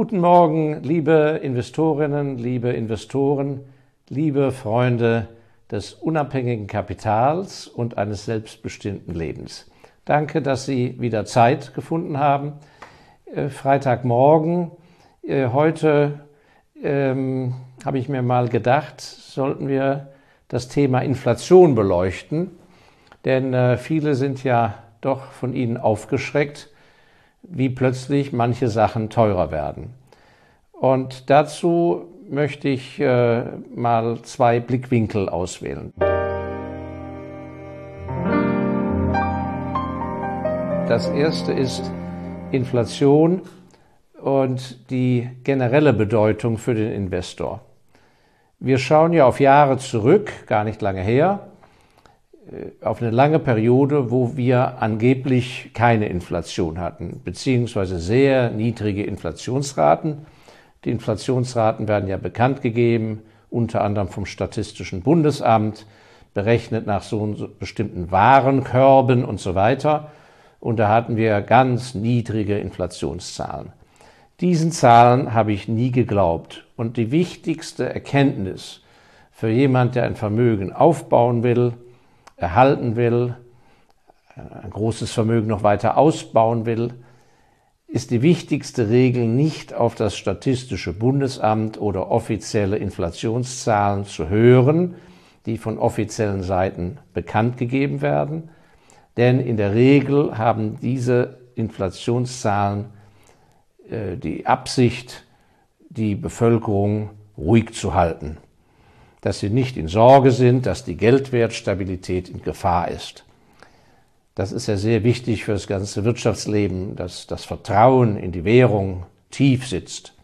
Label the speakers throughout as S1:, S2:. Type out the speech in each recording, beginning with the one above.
S1: Guten Morgen, liebe Investorinnen, liebe Investoren, liebe Freunde des unabhängigen Kapitals und eines selbstbestimmten Lebens. Danke, dass Sie wieder Zeit gefunden haben. Äh, Freitagmorgen. Äh, heute ähm, habe ich mir mal gedacht, sollten wir das Thema Inflation beleuchten. Denn äh, viele sind ja doch von Ihnen aufgeschreckt, wie plötzlich manche Sachen teurer werden. Und dazu möchte ich äh, mal zwei Blickwinkel auswählen. Das erste ist Inflation und die generelle Bedeutung für den Investor. Wir schauen ja auf Jahre zurück, gar nicht lange her, auf eine lange Periode, wo wir angeblich keine Inflation hatten, beziehungsweise sehr niedrige Inflationsraten. Die Inflationsraten werden ja bekannt gegeben, unter anderem vom Statistischen Bundesamt, berechnet nach so bestimmten Warenkörben und so weiter. Und da hatten wir ganz niedrige Inflationszahlen. Diesen Zahlen habe ich nie geglaubt. Und die wichtigste Erkenntnis für jemand, der ein Vermögen aufbauen will, erhalten will, ein großes Vermögen noch weiter ausbauen will, ist die wichtigste Regel nicht auf das Statistische Bundesamt oder offizielle Inflationszahlen zu hören, die von offiziellen Seiten bekannt gegeben werden, denn in der Regel haben diese Inflationszahlen äh, die Absicht, die Bevölkerung ruhig zu halten dass sie nicht in Sorge sind, dass die Geldwertstabilität in Gefahr ist. Das ist ja sehr wichtig für das ganze Wirtschaftsleben, dass das Vertrauen in die Währung tief sitzt.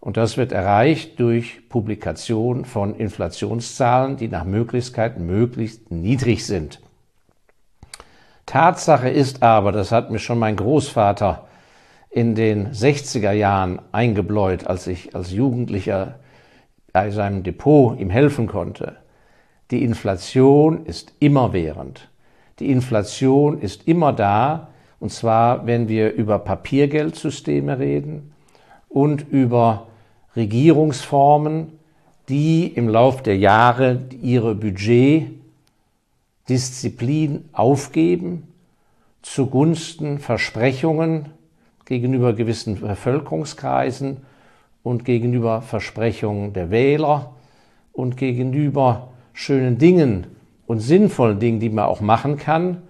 S1: Und das wird erreicht durch Publikation von Inflationszahlen, die nach Möglichkeit möglichst niedrig sind. Tatsache ist aber, das hat mir schon mein Großvater in den 60er Jahren eingebläut, als ich als Jugendlicher bei seinem Depot ihm helfen konnte. Die Inflation ist immerwährend. Die Inflation ist immer da, und zwar, wenn wir über Papiergeldsysteme reden und über Regierungsformen, die im Lauf der Jahre ihre Budgetdisziplin aufgeben zugunsten Versprechungen gegenüber gewissen Bevölkerungskreisen und gegenüber Versprechungen der Wähler und gegenüber schönen Dingen und sinnvollen Dingen, die man auch machen kann.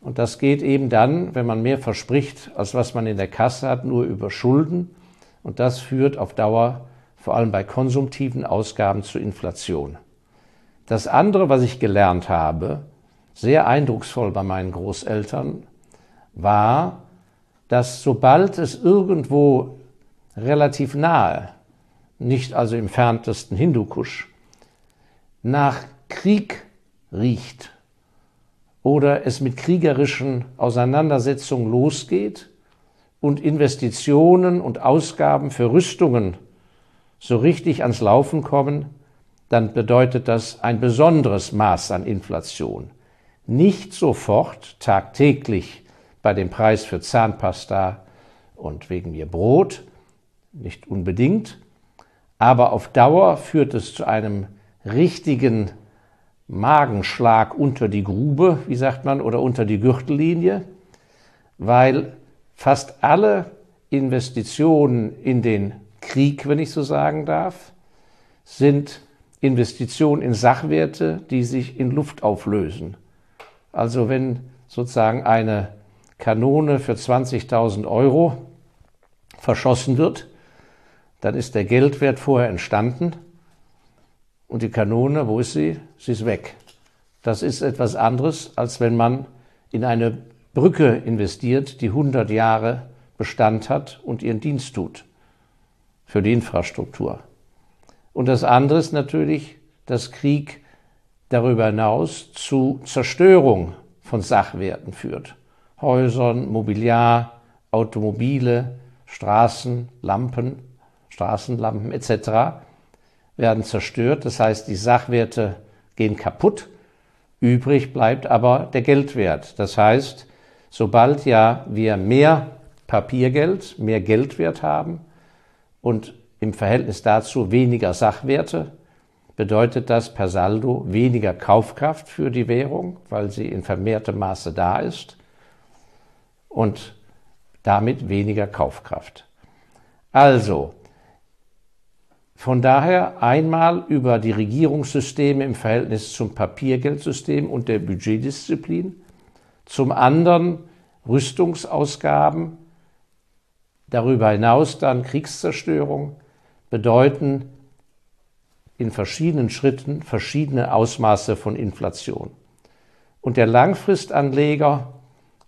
S1: Und das geht eben dann, wenn man mehr verspricht, als was man in der Kasse hat, nur über Schulden. Und das führt auf Dauer vor allem bei konsumtiven Ausgaben zu Inflation. Das andere, was ich gelernt habe, sehr eindrucksvoll bei meinen Großeltern, war, dass sobald es irgendwo relativ nahe, nicht also im ferntesten Hindukusch, nach Krieg riecht oder es mit kriegerischen Auseinandersetzungen losgeht und Investitionen und Ausgaben für Rüstungen so richtig ans Laufen kommen, dann bedeutet das ein besonderes Maß an Inflation. Nicht sofort tagtäglich bei dem Preis für Zahnpasta und wegen mir Brot, nicht unbedingt, aber auf Dauer führt es zu einem richtigen Magenschlag unter die Grube, wie sagt man, oder unter die Gürtellinie, weil fast alle Investitionen in den Krieg, wenn ich so sagen darf, sind Investitionen in Sachwerte, die sich in Luft auflösen. Also wenn sozusagen eine Kanone für 20.000 Euro verschossen wird, dann ist der Geldwert vorher entstanden und die Kanone, wo ist sie? Sie ist weg. Das ist etwas anderes, als wenn man in eine Brücke investiert, die 100 Jahre Bestand hat und ihren Dienst tut für die Infrastruktur. Und das andere ist natürlich, dass Krieg darüber hinaus zu Zerstörung von Sachwerten führt. Häusern, Mobiliar, Automobile, Straßen, Lampen Straßenlampen etc. werden zerstört. Das heißt, die Sachwerte gehen kaputt. Übrig bleibt aber der Geldwert. Das heißt, sobald ja wir mehr Papiergeld mehr Geldwert haben und im Verhältnis dazu weniger Sachwerte, bedeutet das per Saldo weniger Kaufkraft für die Währung, weil sie in vermehrtem Maße da ist und damit weniger Kaufkraft. Also, von daher einmal über die Regierungssysteme im Verhältnis zum Papiergeldsystem und der Budgetdisziplin, zum anderen Rüstungsausgaben, darüber hinaus dann Kriegszerstörung, bedeuten in verschiedenen Schritten verschiedene Ausmaße von Inflation. Und der Langfristanleger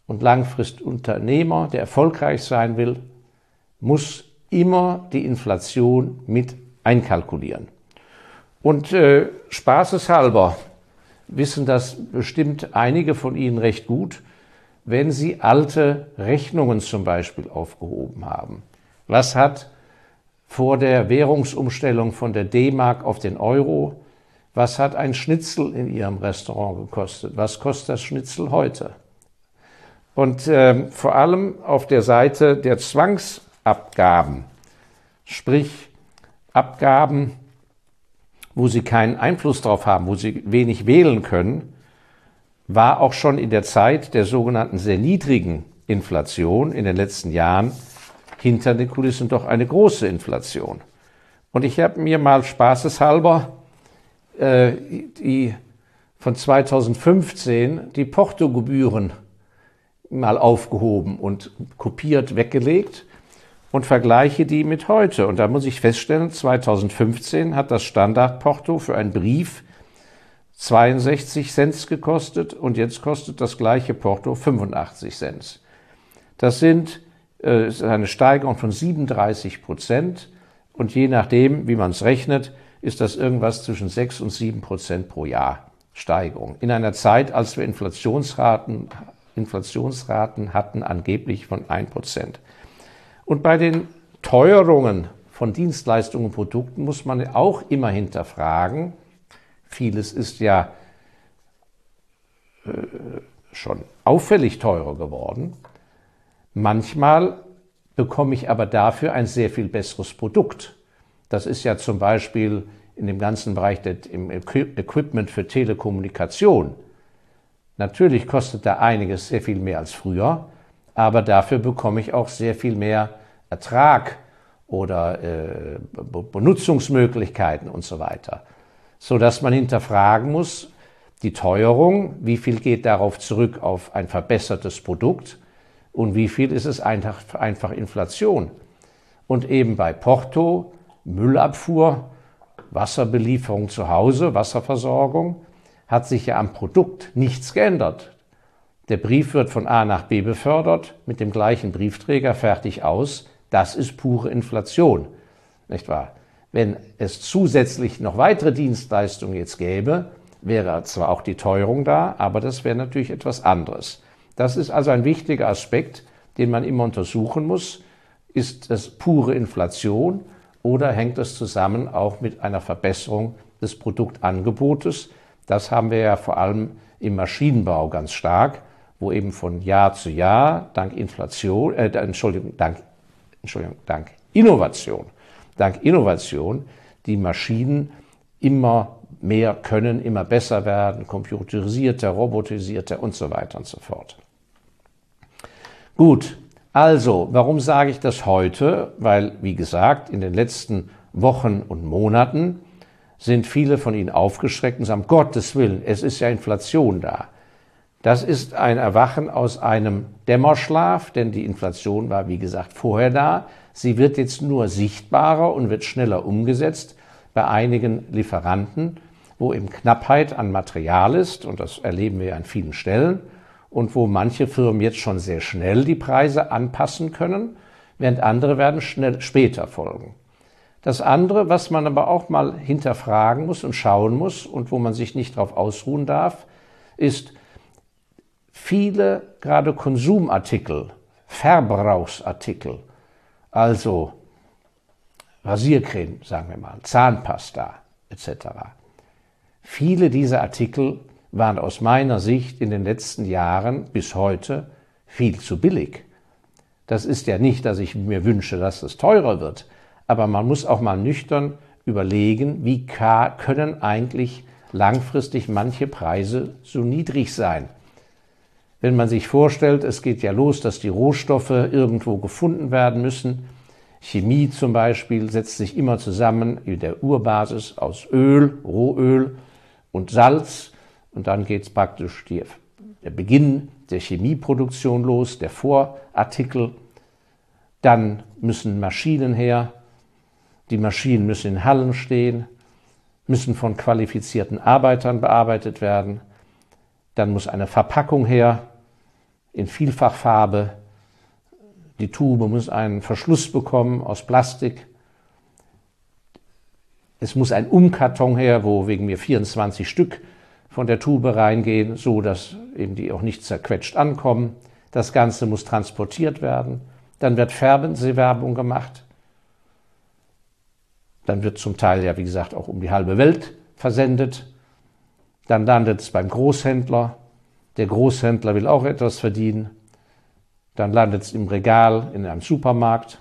S1: und Langfristunternehmer, der erfolgreich sein will, muss immer die Inflation mit einkalkulieren. Und äh, spaßeshalber wissen das bestimmt einige von Ihnen recht gut, wenn Sie alte Rechnungen zum Beispiel aufgehoben haben. Was hat vor der Währungsumstellung von der D-Mark auf den Euro, was hat ein Schnitzel in Ihrem Restaurant gekostet? Was kostet das Schnitzel heute? Und äh, vor allem auf der Seite der Zwangsabgaben, sprich Abgaben, wo sie keinen Einfluss darauf haben, wo sie wenig wählen können, war auch schon in der Zeit der sogenannten sehr niedrigen Inflation in den letzten Jahren hinter den Kulissen doch eine große Inflation. Und ich habe mir mal spaßeshalber äh, die von 2015 die Portogebühren mal aufgehoben und kopiert weggelegt und vergleiche die mit heute. Und da muss ich feststellen, 2015 hat das Standardporto für einen Brief 62 Cent gekostet und jetzt kostet das gleiche Porto 85 Cent. Das sind äh, ist eine Steigerung von 37 Prozent und je nachdem, wie man es rechnet, ist das irgendwas zwischen 6 und 7 Prozent pro Jahr Steigerung. In einer Zeit, als wir Inflationsraten, Inflationsraten hatten angeblich von 1 Prozent. Und bei den Teuerungen von Dienstleistungen und Produkten muss man auch immer hinterfragen. Vieles ist ja äh, schon auffällig teurer geworden. Manchmal bekomme ich aber dafür ein sehr viel besseres Produkt. Das ist ja zum Beispiel in dem ganzen Bereich des, im Equipment für Telekommunikation. Natürlich kostet da einiges sehr viel mehr als früher, aber dafür bekomme ich auch sehr viel mehr Ertrag oder äh, Benutzungsmöglichkeiten und so weiter. So dass man hinterfragen muss, die Teuerung, wie viel geht darauf zurück auf ein verbessertes Produkt und wie viel ist es einfach, einfach Inflation. Und eben bei Porto, Müllabfuhr, Wasserbelieferung zu Hause, Wasserversorgung, hat sich ja am Produkt nichts geändert. Der Brief wird von A nach B befördert, mit dem gleichen Briefträger fertig aus. Das ist pure Inflation, nicht wahr? Wenn es zusätzlich noch weitere Dienstleistungen jetzt gäbe, wäre zwar auch die Teuerung da, aber das wäre natürlich etwas anderes. Das ist also ein wichtiger Aspekt, den man immer untersuchen muss. Ist es pure Inflation oder hängt es zusammen auch mit einer Verbesserung des Produktangebotes? Das haben wir ja vor allem im Maschinenbau ganz stark wo eben von Jahr zu Jahr dank Inflation, äh, Entschuldigung, dank, Entschuldigung, dank Innovation, dank Innovation die Maschinen immer mehr können, immer besser werden, computerisierter, robotisierter und so weiter und so fort. Gut, also, warum sage ich das heute? Weil, wie gesagt, in den letzten Wochen und Monaten sind viele von Ihnen aufgeschreckt und sagen, Gottes Willen, es ist ja Inflation da. Das ist ein Erwachen aus einem Dämmerschlaf, denn die Inflation war, wie gesagt, vorher da. Sie wird jetzt nur sichtbarer und wird schneller umgesetzt bei einigen Lieferanten, wo eben Knappheit an Material ist, und das erleben wir an vielen Stellen, und wo manche Firmen jetzt schon sehr schnell die Preise anpassen können, während andere werden schnell später folgen. Das andere, was man aber auch mal hinterfragen muss und schauen muss und wo man sich nicht darauf ausruhen darf, ist, viele gerade Konsumartikel, Verbrauchsartikel, also Rasiercreme, sagen wir mal, Zahnpasta etc. Viele dieser Artikel waren aus meiner Sicht in den letzten Jahren bis heute viel zu billig. Das ist ja nicht, dass ich mir wünsche, dass es teurer wird, aber man muss auch mal nüchtern überlegen, wie können eigentlich langfristig manche Preise so niedrig sein. Wenn man sich vorstellt, es geht ja los, dass die Rohstoffe irgendwo gefunden werden müssen. Chemie zum Beispiel setzt sich immer zusammen in der Urbasis aus Öl, Rohöl und Salz. Und dann geht es praktisch die, der Beginn der Chemieproduktion los, der Vorartikel. Dann müssen Maschinen her. Die Maschinen müssen in Hallen stehen müssen von qualifizierten Arbeitern bearbeitet werden. Dann muss eine Verpackung her in Vielfachfarbe. Die Tube muss einen Verschluss bekommen aus Plastik. Es muss ein Umkarton her, wo wegen mir 24 Stück von der Tube reingehen, so dass eben die auch nicht zerquetscht ankommen. Das Ganze muss transportiert werden. Dann wird Fernsehwerbung gemacht. Dann wird zum Teil ja, wie gesagt, auch um die halbe Welt versendet. Dann landet es beim Großhändler. Der Großhändler will auch etwas verdienen. Dann landet es im Regal in einem Supermarkt.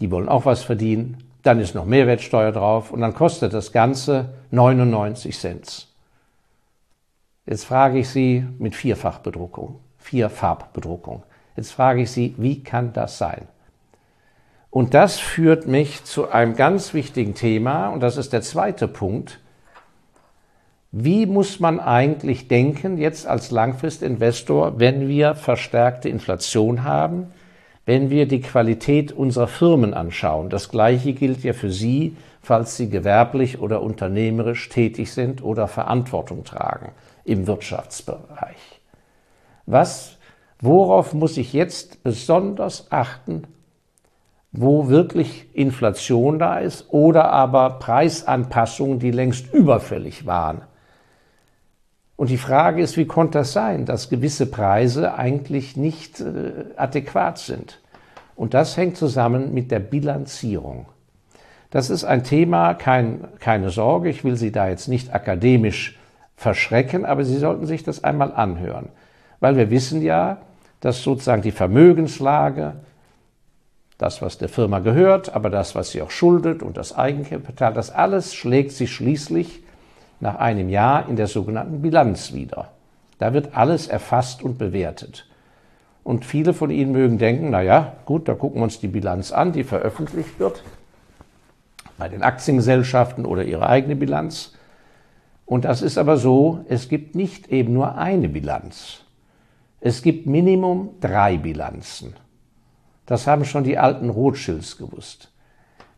S1: Die wollen auch was verdienen. Dann ist noch Mehrwertsteuer drauf und dann kostet das Ganze 99 Cent. Jetzt frage ich Sie mit Vierfachbedruckung, Vierfarbbedruckung. Jetzt frage ich Sie, wie kann das sein? Und das führt mich zu einem ganz wichtigen Thema, und das ist der zweite Punkt. Wie muss man eigentlich denken jetzt als Langfristinvestor, wenn wir verstärkte Inflation haben, wenn wir die Qualität unserer Firmen anschauen? Das Gleiche gilt ja für Sie, falls Sie gewerblich oder unternehmerisch tätig sind oder Verantwortung tragen im Wirtschaftsbereich. Was, worauf muss ich jetzt besonders achten, wo wirklich Inflation da ist oder aber Preisanpassungen, die längst überfällig waren. Und die Frage ist, wie konnte das sein, dass gewisse Preise eigentlich nicht äh, adäquat sind? Und das hängt zusammen mit der Bilanzierung. Das ist ein Thema, kein, keine Sorge, ich will Sie da jetzt nicht akademisch verschrecken, aber Sie sollten sich das einmal anhören. Weil wir wissen ja, dass sozusagen die Vermögenslage, das, was der Firma gehört, aber das, was sie auch schuldet und das Eigenkapital, das alles schlägt sich schließlich nach einem Jahr in der sogenannten Bilanz wieder. Da wird alles erfasst und bewertet. Und viele von Ihnen mögen denken, na ja, gut, da gucken wir uns die Bilanz an, die veröffentlicht wird bei den Aktiengesellschaften oder ihre eigene Bilanz. Und das ist aber so, es gibt nicht eben nur eine Bilanz. Es gibt Minimum drei Bilanzen. Das haben schon die alten Rothschilds gewusst.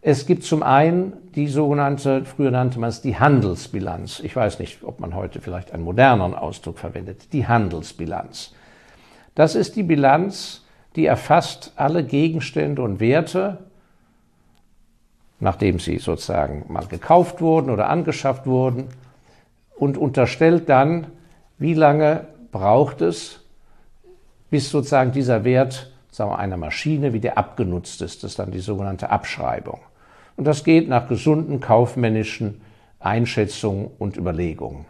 S1: Es gibt zum einen die sogenannte, früher nannte man es die Handelsbilanz. Ich weiß nicht, ob man heute vielleicht einen moderneren Ausdruck verwendet. Die Handelsbilanz. Das ist die Bilanz, die erfasst alle Gegenstände und Werte, nachdem sie sozusagen mal gekauft wurden oder angeschafft wurden, und unterstellt dann, wie lange braucht es, bis sozusagen dieser Wert sagen wir, einer Maschine wie der abgenutzt ist. Das ist dann die sogenannte Abschreibung. Und das geht nach gesunden kaufmännischen Einschätzungen und Überlegungen.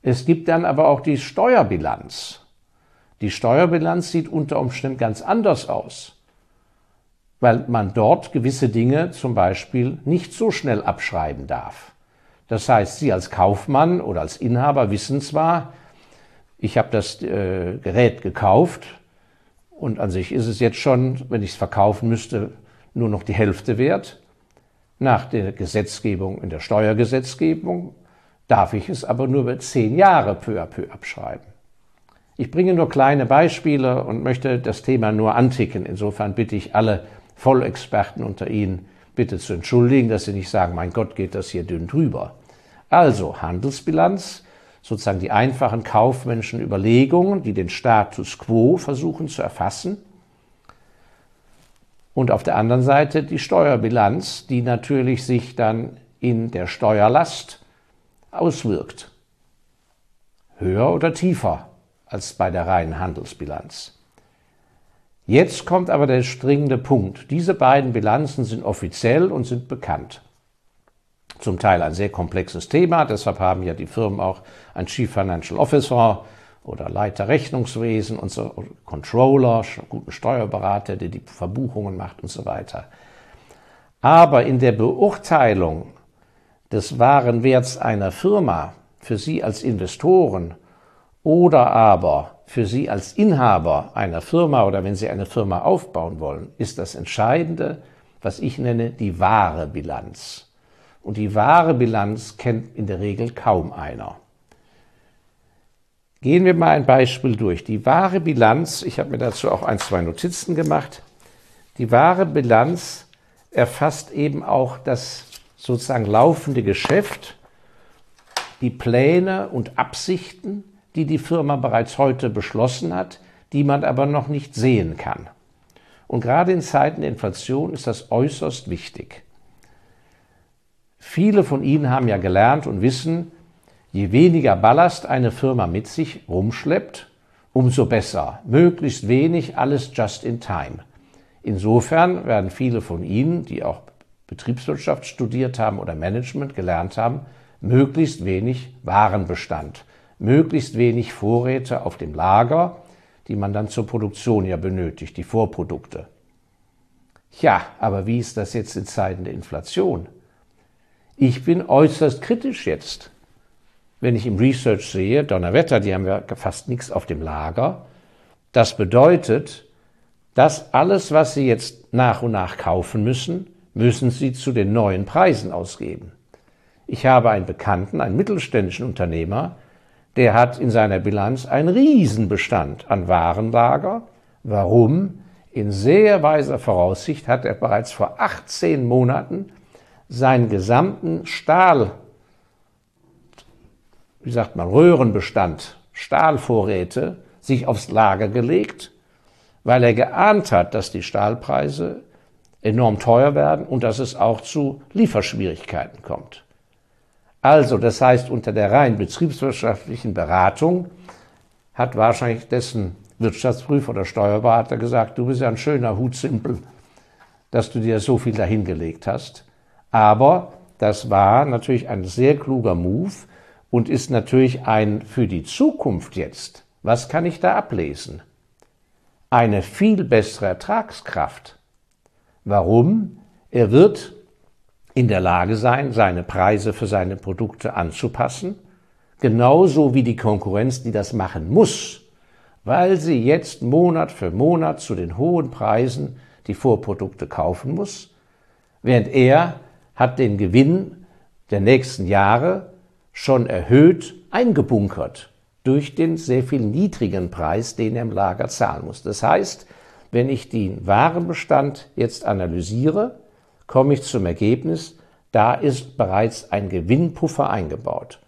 S1: Es gibt dann aber auch die Steuerbilanz. Die Steuerbilanz sieht unter Umständen ganz anders aus, weil man dort gewisse Dinge zum Beispiel nicht so schnell abschreiben darf. Das heißt, Sie als Kaufmann oder als Inhaber wissen zwar, ich habe das äh, Gerät gekauft, und an sich ist es jetzt schon, wenn ich es verkaufen müsste, nur noch die Hälfte wert. Nach der Gesetzgebung, in der Steuergesetzgebung, darf ich es aber nur über zehn Jahre peu à peu abschreiben. Ich bringe nur kleine Beispiele und möchte das Thema nur anticken. Insofern bitte ich alle Vollexperten unter Ihnen bitte zu entschuldigen, dass Sie nicht sagen, mein Gott, geht das hier dünn drüber. Also Handelsbilanz sozusagen die einfachen kaufmännischen Überlegungen, die den Status quo versuchen zu erfassen. Und auf der anderen Seite die Steuerbilanz, die natürlich sich dann in der Steuerlast auswirkt. Höher oder tiefer als bei der reinen Handelsbilanz. Jetzt kommt aber der springende Punkt. Diese beiden Bilanzen sind offiziell und sind bekannt zum Teil ein sehr komplexes Thema. Deshalb haben ja die Firmen auch ein Chief Financial Officer oder Leiter Rechnungswesen und so, Controller, guten Steuerberater, der die Verbuchungen macht und so weiter. Aber in der Beurteilung des wahren Werts einer Firma für Sie als Investoren oder aber für Sie als Inhaber einer Firma oder wenn Sie eine Firma aufbauen wollen, ist das Entscheidende, was ich nenne, die wahre Bilanz. Und die wahre Bilanz kennt in der Regel kaum einer. Gehen wir mal ein Beispiel durch. Die wahre Bilanz, ich habe mir dazu auch ein, zwei Notizen gemacht, die wahre Bilanz erfasst eben auch das sozusagen laufende Geschäft, die Pläne und Absichten, die die Firma bereits heute beschlossen hat, die man aber noch nicht sehen kann. Und gerade in Zeiten der Inflation ist das äußerst wichtig. Viele von Ihnen haben ja gelernt und wissen, je weniger Ballast eine Firma mit sich rumschleppt, umso besser. Möglichst wenig, alles just in time. Insofern werden viele von Ihnen, die auch Betriebswirtschaft studiert haben oder Management gelernt haben, möglichst wenig Warenbestand, möglichst wenig Vorräte auf dem Lager, die man dann zur Produktion ja benötigt, die Vorprodukte. Ja, aber wie ist das jetzt in Zeiten der Inflation? Ich bin äußerst kritisch jetzt. Wenn ich im Research sehe, Donnerwetter, die haben ja fast nichts auf dem Lager. Das bedeutet, dass alles, was Sie jetzt nach und nach kaufen müssen, müssen Sie zu den neuen Preisen ausgeben. Ich habe einen Bekannten, einen mittelständischen Unternehmer, der hat in seiner Bilanz einen Riesenbestand an Warenlager. Warum? In sehr weiser Voraussicht hat er bereits vor 18 Monaten seinen gesamten Stahl, wie sagt man, Röhrenbestand, Stahlvorräte sich aufs Lager gelegt, weil er geahnt hat, dass die Stahlpreise enorm teuer werden und dass es auch zu Lieferschwierigkeiten kommt. Also, das heißt, unter der rein betriebswirtschaftlichen Beratung hat wahrscheinlich dessen Wirtschaftsprüfer oder Steuerberater gesagt, du bist ja ein schöner Hutsimpel, dass du dir so viel dahingelegt hast. Aber das war natürlich ein sehr kluger Move und ist natürlich ein für die Zukunft jetzt. Was kann ich da ablesen? Eine viel bessere Ertragskraft. Warum? Er wird in der Lage sein, seine Preise für seine Produkte anzupassen, genauso wie die Konkurrenz, die das machen muss, weil sie jetzt Monat für Monat zu den hohen Preisen die Vorprodukte kaufen muss, während er hat den Gewinn der nächsten Jahre schon erhöht eingebunkert durch den sehr viel niedrigen Preis, den er im Lager zahlen muss. Das heißt, wenn ich den Warenbestand jetzt analysiere, komme ich zum Ergebnis, da ist bereits ein Gewinnpuffer eingebaut.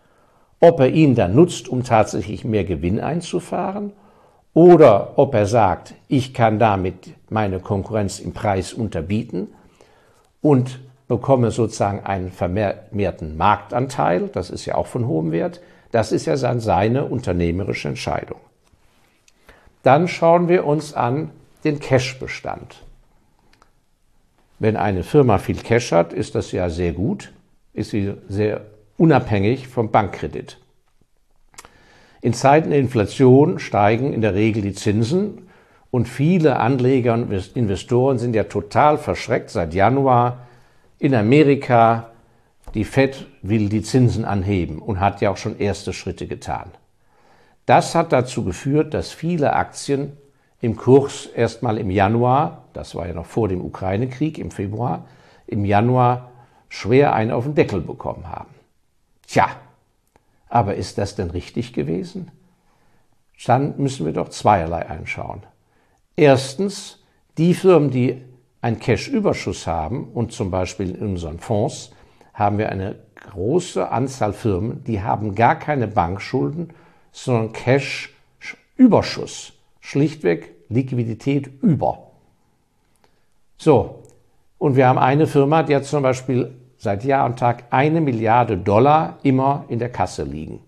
S1: Ob er ihn dann nutzt, um tatsächlich mehr Gewinn einzufahren, oder ob er sagt, ich kann damit meine Konkurrenz im Preis unterbieten und bekomme sozusagen einen vermehrten Marktanteil, das ist ja auch von hohem Wert, das ist ja dann seine unternehmerische Entscheidung. Dann schauen wir uns an den Cash-Bestand. Wenn eine Firma viel Cash hat, ist das ja sehr gut, ist sie sehr unabhängig vom Bankkredit. In Zeiten der Inflation steigen in der Regel die Zinsen und viele Anleger und Investoren sind ja total verschreckt seit Januar. In Amerika, die Fed will die Zinsen anheben und hat ja auch schon erste Schritte getan. Das hat dazu geführt, dass viele Aktien im Kurs erstmal im Januar, das war ja noch vor dem Ukraine-Krieg im Februar, im Januar schwer einen auf den Deckel bekommen haben. Tja, aber ist das denn richtig gewesen? Dann müssen wir doch zweierlei anschauen. Erstens, die Firmen, die einen Cash-Überschuss haben und zum Beispiel in unseren Fonds haben wir eine große Anzahl Firmen, die haben gar keine Bankschulden, sondern Cash-Überschuss schlichtweg Liquidität über. So, und wir haben eine Firma, die hat zum Beispiel seit Jahr und Tag eine Milliarde Dollar immer in der Kasse liegen.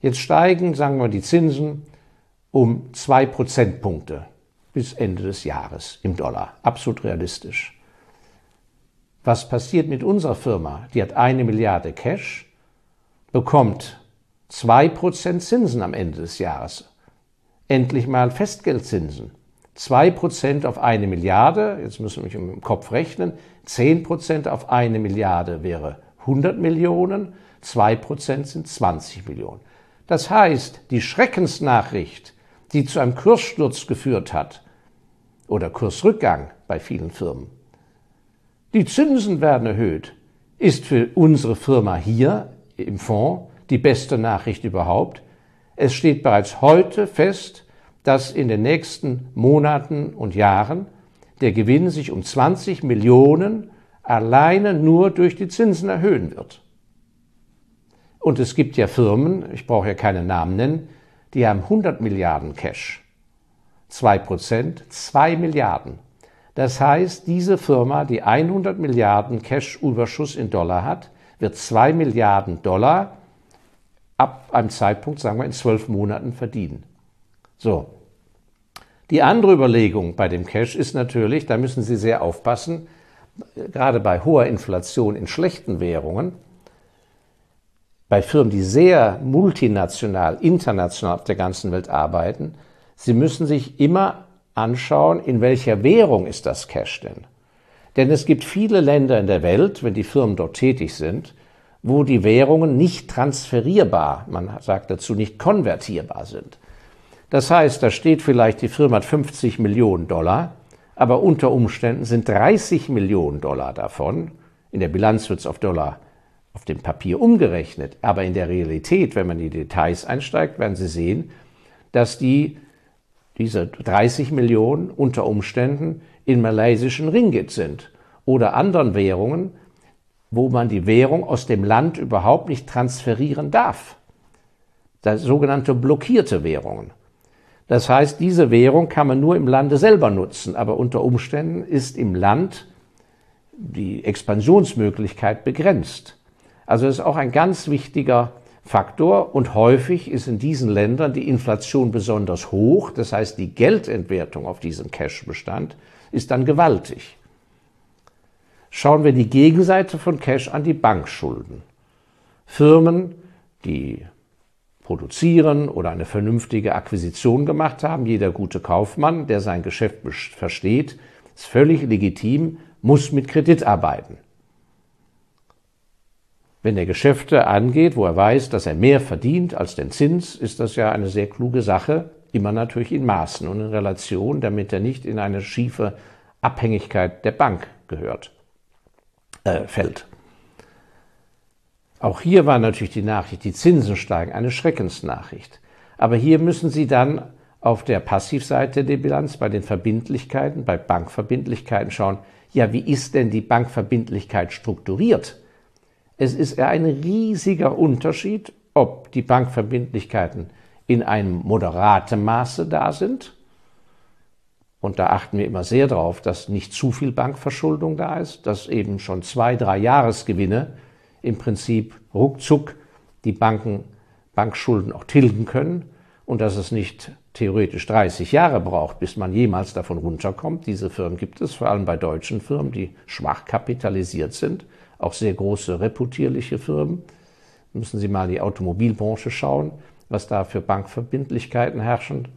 S1: Jetzt steigen, sagen wir, die Zinsen um zwei Prozentpunkte bis Ende des Jahres im Dollar. Absolut realistisch. Was passiert mit unserer Firma? Die hat eine Milliarde Cash, bekommt 2% Zinsen am Ende des Jahres. Endlich mal Festgeldzinsen. 2% auf eine Milliarde, jetzt müssen wir im Kopf rechnen, 10% auf eine Milliarde wäre 100 Millionen, 2% sind 20 Millionen. Das heißt, die Schreckensnachricht, die zu einem Kurssturz geführt hat, oder Kursrückgang bei vielen Firmen, die Zinsen werden erhöht, ist für unsere Firma hier im Fonds die beste Nachricht überhaupt. Es steht bereits heute fest, dass in den nächsten Monaten und Jahren der Gewinn sich um 20 Millionen alleine nur durch die Zinsen erhöhen wird. Und es gibt ja Firmen, ich brauche ja keine Namen nennen, die haben 100 Milliarden Cash. 2 Prozent, 2 Milliarden. Das heißt, diese Firma, die 100 Milliarden Cash-Überschuss in Dollar hat, wird 2 Milliarden Dollar ab einem Zeitpunkt, sagen wir in zwölf Monaten, verdienen. So. Die andere Überlegung bei dem Cash ist natürlich, da müssen Sie sehr aufpassen, gerade bei hoher Inflation in schlechten Währungen, bei Firmen, die sehr multinational, international auf der ganzen Welt arbeiten, Sie müssen sich immer anschauen, in welcher Währung ist das Cash denn? Denn es gibt viele Länder in der Welt, wenn die Firmen dort tätig sind, wo die Währungen nicht transferierbar, man sagt dazu nicht konvertierbar sind. Das heißt, da steht vielleicht, die Firma hat 50 Millionen Dollar, aber unter Umständen sind 30 Millionen Dollar davon, in der Bilanz wird es auf Dollar auf dem Papier umgerechnet, aber in der Realität, wenn man in die Details einsteigt, werden Sie sehen, dass die diese 30 Millionen unter Umständen in malaysischen Ringgit sind oder anderen Währungen, wo man die Währung aus dem Land überhaupt nicht transferieren darf. Das sogenannte blockierte Währungen. Das heißt, diese Währung kann man nur im Lande selber nutzen, aber unter Umständen ist im Land die Expansionsmöglichkeit begrenzt. Also ist auch ein ganz wichtiger Faktor und häufig ist in diesen Ländern die Inflation besonders hoch, das heißt die Geldentwertung auf diesem Cash-Bestand ist dann gewaltig. Schauen wir die Gegenseite von Cash an die Bankschulden. Firmen, die produzieren oder eine vernünftige Akquisition gemacht haben, jeder gute Kaufmann, der sein Geschäft versteht, ist völlig legitim, muss mit Kredit arbeiten. Wenn er Geschäfte angeht, wo er weiß, dass er mehr verdient als den Zins, ist das ja eine sehr kluge Sache, immer natürlich in Maßen und in Relation, damit er nicht in eine schiefe Abhängigkeit der Bank gehört, äh, fällt. Auch hier war natürlich die Nachricht, die Zinsen steigen, eine Schreckensnachricht. Aber hier müssen Sie dann auf der Passivseite der Bilanz bei den Verbindlichkeiten, bei Bankverbindlichkeiten schauen, ja, wie ist denn die Bankverbindlichkeit strukturiert? Es ist ein riesiger Unterschied, ob die Bankverbindlichkeiten in einem moderaten Maße da sind. Und da achten wir immer sehr darauf, dass nicht zu viel Bankverschuldung da ist, dass eben schon zwei, drei Jahresgewinne im Prinzip ruckzuck die Banken Bankschulden auch tilgen können und dass es nicht theoretisch 30 Jahre braucht, bis man jemals davon runterkommt. Diese Firmen gibt es, vor allem bei deutschen Firmen, die schwach kapitalisiert sind auch sehr große reputierliche Firmen. Müssen Sie mal in die Automobilbranche schauen, was da für Bankverbindlichkeiten herrschen.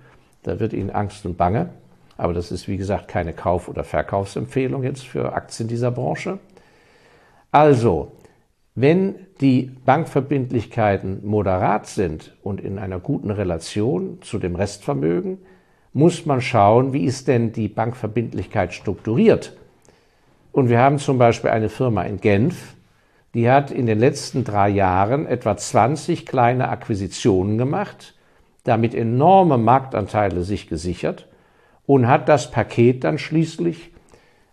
S1: Da wird Ihnen Angst und Bange. Aber das ist, wie gesagt, keine Kauf- oder Verkaufsempfehlung jetzt für Aktien dieser Branche. Also, wenn die Bankverbindlichkeiten moderat sind und in einer guten Relation zu dem Restvermögen, muss man schauen, wie ist denn die Bankverbindlichkeit strukturiert. Und wir haben zum Beispiel eine Firma in Genf, die hat in den letzten drei Jahren etwa 20 kleine Akquisitionen gemacht, damit enorme Marktanteile sich gesichert und hat das Paket dann schließlich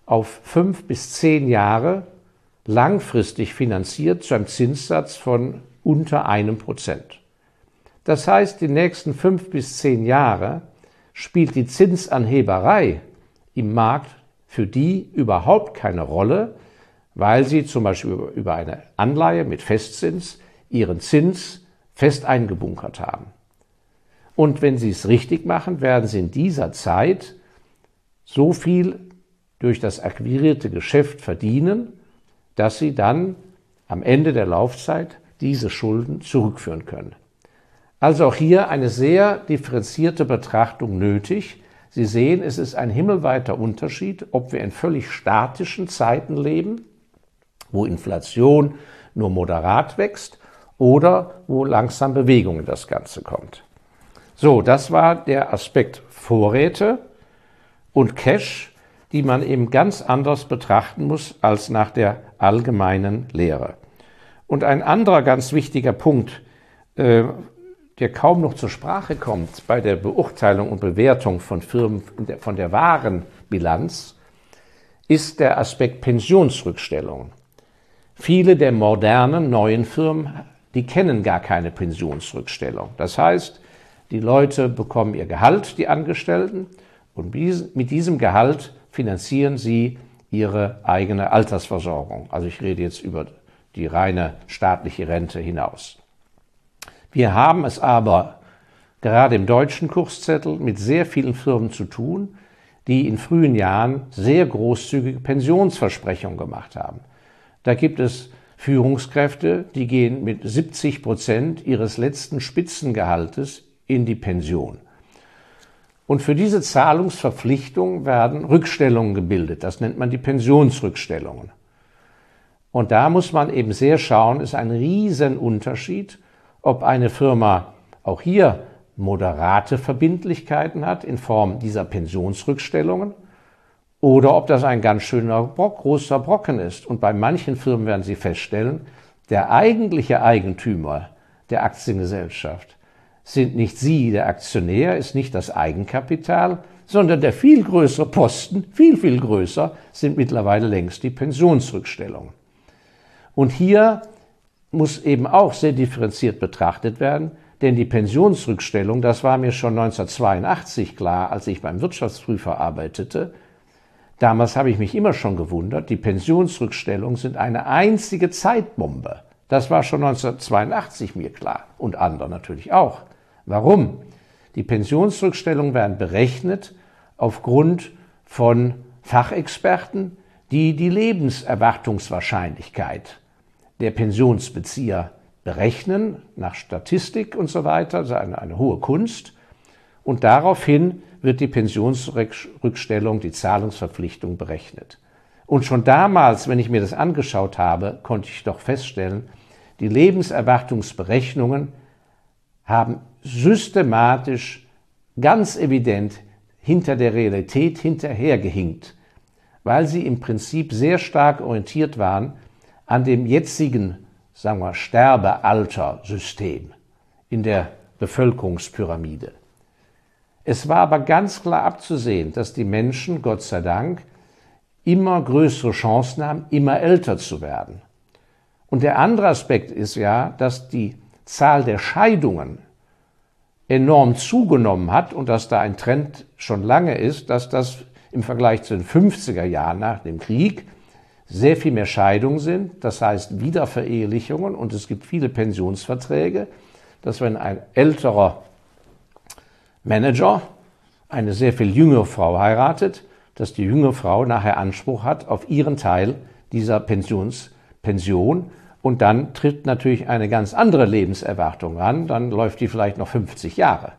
S1: auf fünf bis zehn Jahre langfristig finanziert zu einem Zinssatz von unter einem Prozent. Das heißt, die nächsten fünf bis zehn Jahre spielt die Zinsanheberei im Markt für die überhaupt keine Rolle, weil sie zum Beispiel über eine Anleihe mit Festzins ihren Zins fest eingebunkert haben. Und wenn sie es richtig machen, werden sie in dieser Zeit so viel durch das akquirierte Geschäft verdienen, dass sie dann am Ende der Laufzeit diese Schulden zurückführen können. Also auch hier eine sehr differenzierte Betrachtung nötig. Sie sehen, es ist ein himmelweiter Unterschied, ob wir in völlig statischen Zeiten leben, wo Inflation nur moderat wächst, oder wo langsam Bewegung in das Ganze kommt. So, das war der Aspekt Vorräte und Cash, die man eben ganz anders betrachten muss als nach der allgemeinen Lehre. Und ein anderer ganz wichtiger Punkt, äh, der kaum noch zur Sprache kommt bei der Beurteilung und Bewertung von Firmen von der wahren Bilanz, ist der Aspekt Pensionsrückstellungen. Viele der modernen neuen Firmen, die kennen gar keine Pensionsrückstellung. Das heißt, die Leute bekommen ihr Gehalt, die Angestellten, und mit diesem Gehalt finanzieren sie ihre eigene Altersversorgung. Also ich rede jetzt über die reine staatliche Rente hinaus. Wir haben es aber gerade im deutschen Kurszettel mit sehr vielen Firmen zu tun, die in frühen Jahren sehr großzügige Pensionsversprechungen gemacht haben. Da gibt es Führungskräfte, die gehen mit 70 Prozent ihres letzten Spitzengehaltes in die Pension. Und für diese Zahlungsverpflichtung werden Rückstellungen gebildet. Das nennt man die Pensionsrückstellungen. Und da muss man eben sehr schauen, ist ein Riesenunterschied, ob eine Firma auch hier moderate Verbindlichkeiten hat in Form dieser Pensionsrückstellungen oder ob das ein ganz schöner Brock, großer Brocken ist. Und bei manchen Firmen werden Sie feststellen, der eigentliche Eigentümer der Aktiengesellschaft sind nicht Sie, der Aktionär, ist nicht das Eigenkapital, sondern der viel größere Posten, viel, viel größer, sind mittlerweile längst die Pensionsrückstellungen. Und hier muss eben auch sehr differenziert betrachtet werden, denn die Pensionsrückstellung, das war mir schon 1982 klar, als ich beim Wirtschaftsprüfer arbeitete. Damals habe ich mich immer schon gewundert, die Pensionsrückstellungen sind eine einzige Zeitbombe. Das war schon 1982 mir klar und anderen natürlich auch. Warum? Die Pensionsrückstellungen werden berechnet aufgrund von Fachexperten, die die Lebenserwartungswahrscheinlichkeit der Pensionsbezieher berechnen, nach Statistik und so weiter, das ist eine, eine hohe Kunst. Und daraufhin wird die Pensionsrückstellung, die Zahlungsverpflichtung berechnet. Und schon damals, wenn ich mir das angeschaut habe, konnte ich doch feststellen, die Lebenserwartungsberechnungen haben systematisch, ganz evident hinter der Realität hinterhergehinkt, weil sie im Prinzip sehr stark orientiert waren an dem jetzigen, sagen wir, Sterbealter-System in der Bevölkerungspyramide. Es war aber ganz klar abzusehen, dass die Menschen, Gott sei Dank, immer größere Chancen haben, immer älter zu werden. Und der andere Aspekt ist ja, dass die Zahl der Scheidungen enorm zugenommen hat und dass da ein Trend schon lange ist, dass das im Vergleich zu den 50er Jahren nach dem Krieg sehr viel mehr Scheidungen sind, das heißt Wiederverehelichungen und es gibt viele Pensionsverträge, dass wenn ein älterer Manager eine sehr viel jüngere Frau heiratet, dass die jüngere Frau nachher Anspruch hat auf ihren Teil dieser Pensionspension und dann tritt natürlich eine ganz andere Lebenserwartung ran, dann läuft die vielleicht noch 50 Jahre,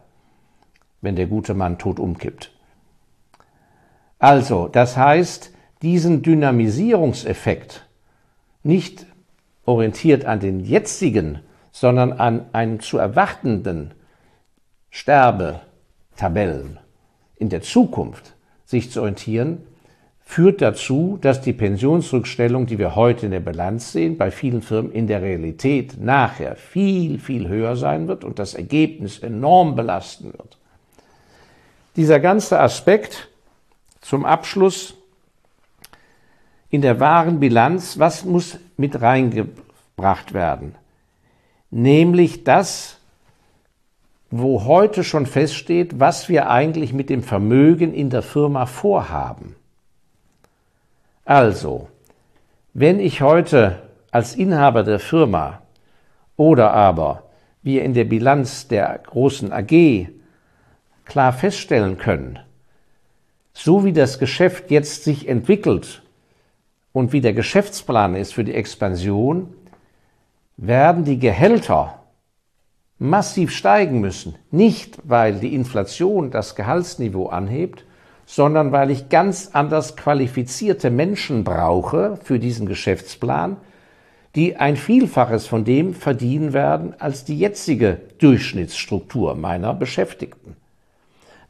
S1: wenn der gute Mann tot umkippt. Also, das heißt, diesen Dynamisierungseffekt nicht orientiert an den jetzigen, sondern an einen zu erwartenden Sterbetabellen in der Zukunft sich zu orientieren, führt dazu, dass die Pensionsrückstellung, die wir heute in der Bilanz sehen, bei vielen Firmen in der Realität nachher viel, viel höher sein wird und das Ergebnis enorm belasten wird. Dieser ganze Aspekt zum Abschluss in der wahren Bilanz, was muss mit reingebracht werden? Nämlich das, wo heute schon feststeht, was wir eigentlich mit dem Vermögen in der Firma vorhaben. Also, wenn ich heute als Inhaber der Firma oder aber wir in der Bilanz der großen AG klar feststellen können, so wie das Geschäft jetzt sich entwickelt und wie der Geschäftsplan ist für die Expansion, werden die Gehälter massiv steigen müssen. Nicht, weil die Inflation das Gehaltsniveau anhebt, sondern weil ich ganz anders qualifizierte Menschen brauche für diesen Geschäftsplan, die ein Vielfaches von dem verdienen werden als die jetzige Durchschnittsstruktur meiner Beschäftigten.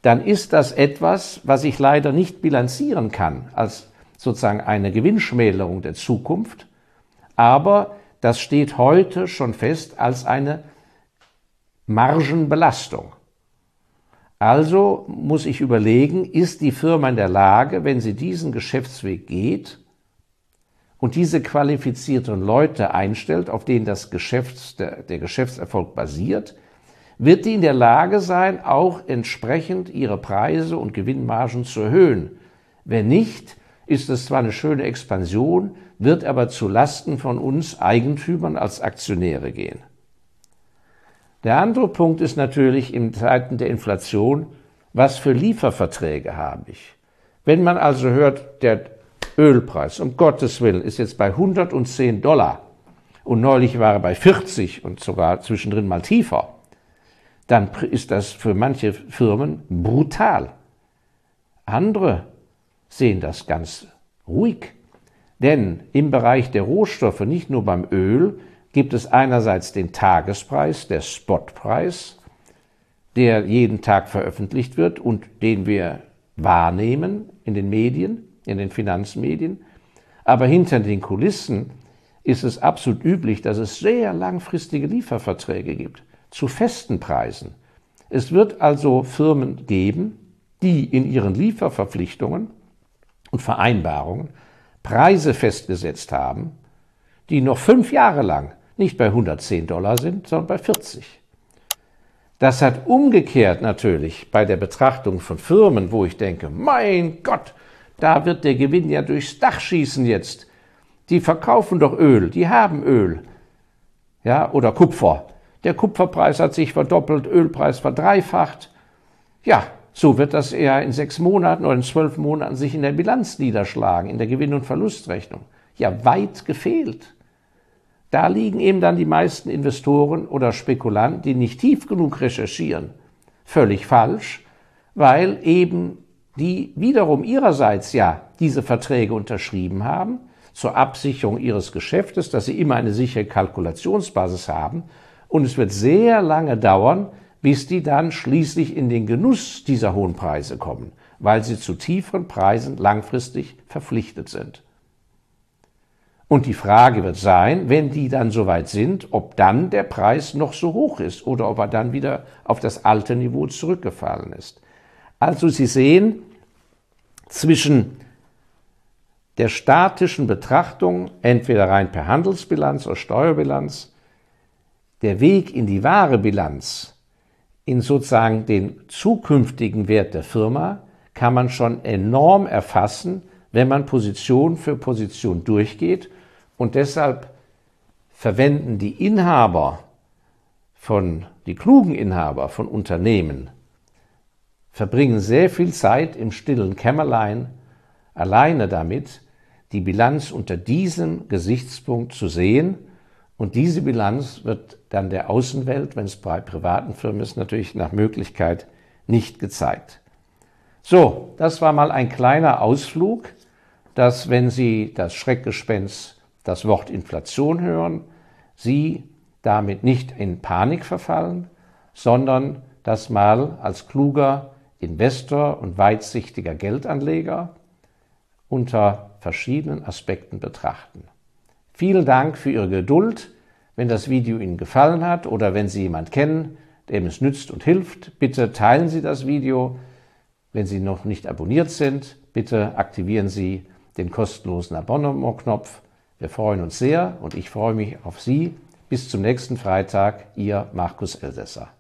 S1: Dann ist das etwas, was ich leider nicht bilanzieren kann als sozusagen eine Gewinnschmälerung der Zukunft, aber das steht heute schon fest als eine Margenbelastung. Also muss ich überlegen, ist die Firma in der Lage, wenn sie diesen Geschäftsweg geht und diese qualifizierten Leute einstellt, auf denen das Geschäfts-, der, der Geschäftserfolg basiert, wird die in der Lage sein, auch entsprechend ihre Preise und Gewinnmargen zu erhöhen. Wenn nicht, ist es zwar eine schöne Expansion, wird aber zu Lasten von uns Eigentümern als Aktionäre gehen. Der andere Punkt ist natürlich in Zeiten der Inflation, was für Lieferverträge habe ich? Wenn man also hört, der Ölpreis, um Gottes Willen, ist jetzt bei 110 Dollar und neulich war er bei 40 und sogar zwischendrin mal tiefer, dann ist das für manche Firmen brutal. Andere sehen das ganz ruhig. Denn im Bereich der Rohstoffe, nicht nur beim Öl, gibt es einerseits den Tagespreis, der Spotpreis, der jeden Tag veröffentlicht wird und den wir wahrnehmen in den Medien, in den Finanzmedien. Aber hinter den Kulissen ist es absolut üblich, dass es sehr langfristige Lieferverträge gibt zu festen Preisen. Es wird also Firmen geben, die in ihren Lieferverpflichtungen und Vereinbarungen Preise festgesetzt haben, die noch fünf Jahre lang nicht bei 110 Dollar sind, sondern bei 40. Das hat umgekehrt natürlich bei der Betrachtung von Firmen, wo ich denke, mein Gott, da wird der Gewinn ja durchs Dach schießen jetzt. Die verkaufen doch Öl, die haben Öl. Ja, oder Kupfer. Der Kupferpreis hat sich verdoppelt, Ölpreis verdreifacht. Ja, so wird das eher in sechs Monaten oder in zwölf Monaten sich in der Bilanz niederschlagen, in der Gewinn- und Verlustrechnung. Ja, weit gefehlt. Da liegen eben dann die meisten Investoren oder Spekulanten, die nicht tief genug recherchieren, völlig falsch, weil eben die wiederum ihrerseits ja diese Verträge unterschrieben haben zur Absicherung ihres Geschäftes, dass sie immer eine sichere Kalkulationsbasis haben. Und es wird sehr lange dauern, bis die dann schließlich in den Genuss dieser hohen Preise kommen, weil sie zu tieferen Preisen langfristig verpflichtet sind. Und die Frage wird sein, wenn die dann soweit sind, ob dann der Preis noch so hoch ist oder ob er dann wieder auf das alte Niveau zurückgefallen ist. Also Sie sehen, zwischen der statischen Betrachtung, entweder rein per Handelsbilanz oder Steuerbilanz, der Weg in die wahre Bilanz in sozusagen den zukünftigen Wert der Firma kann man schon enorm erfassen, wenn man Position für Position durchgeht. Und deshalb verwenden die Inhaber von, die klugen Inhaber von Unternehmen, verbringen sehr viel Zeit im stillen Kämmerlein alleine damit, die Bilanz unter diesem Gesichtspunkt zu sehen und diese Bilanz wird dann der Außenwelt, wenn es bei privaten Firmen ist, natürlich nach Möglichkeit nicht gezeigt. So, das war mal ein kleiner Ausflug, dass wenn Sie das Schreckgespenst, das Wort Inflation hören, Sie damit nicht in Panik verfallen, sondern das mal als kluger Investor und weitsichtiger Geldanleger unter verschiedenen Aspekten betrachten. Vielen Dank für Ihre Geduld. Wenn das Video Ihnen gefallen hat oder wenn Sie jemand kennen, dem es nützt und hilft, bitte teilen Sie das Video. Wenn Sie noch nicht abonniert sind, bitte aktivieren Sie den kostenlosen Abonnement-Knopf. Wir freuen uns sehr und ich freue mich auf Sie. Bis zum nächsten Freitag, Ihr Markus Elsässer.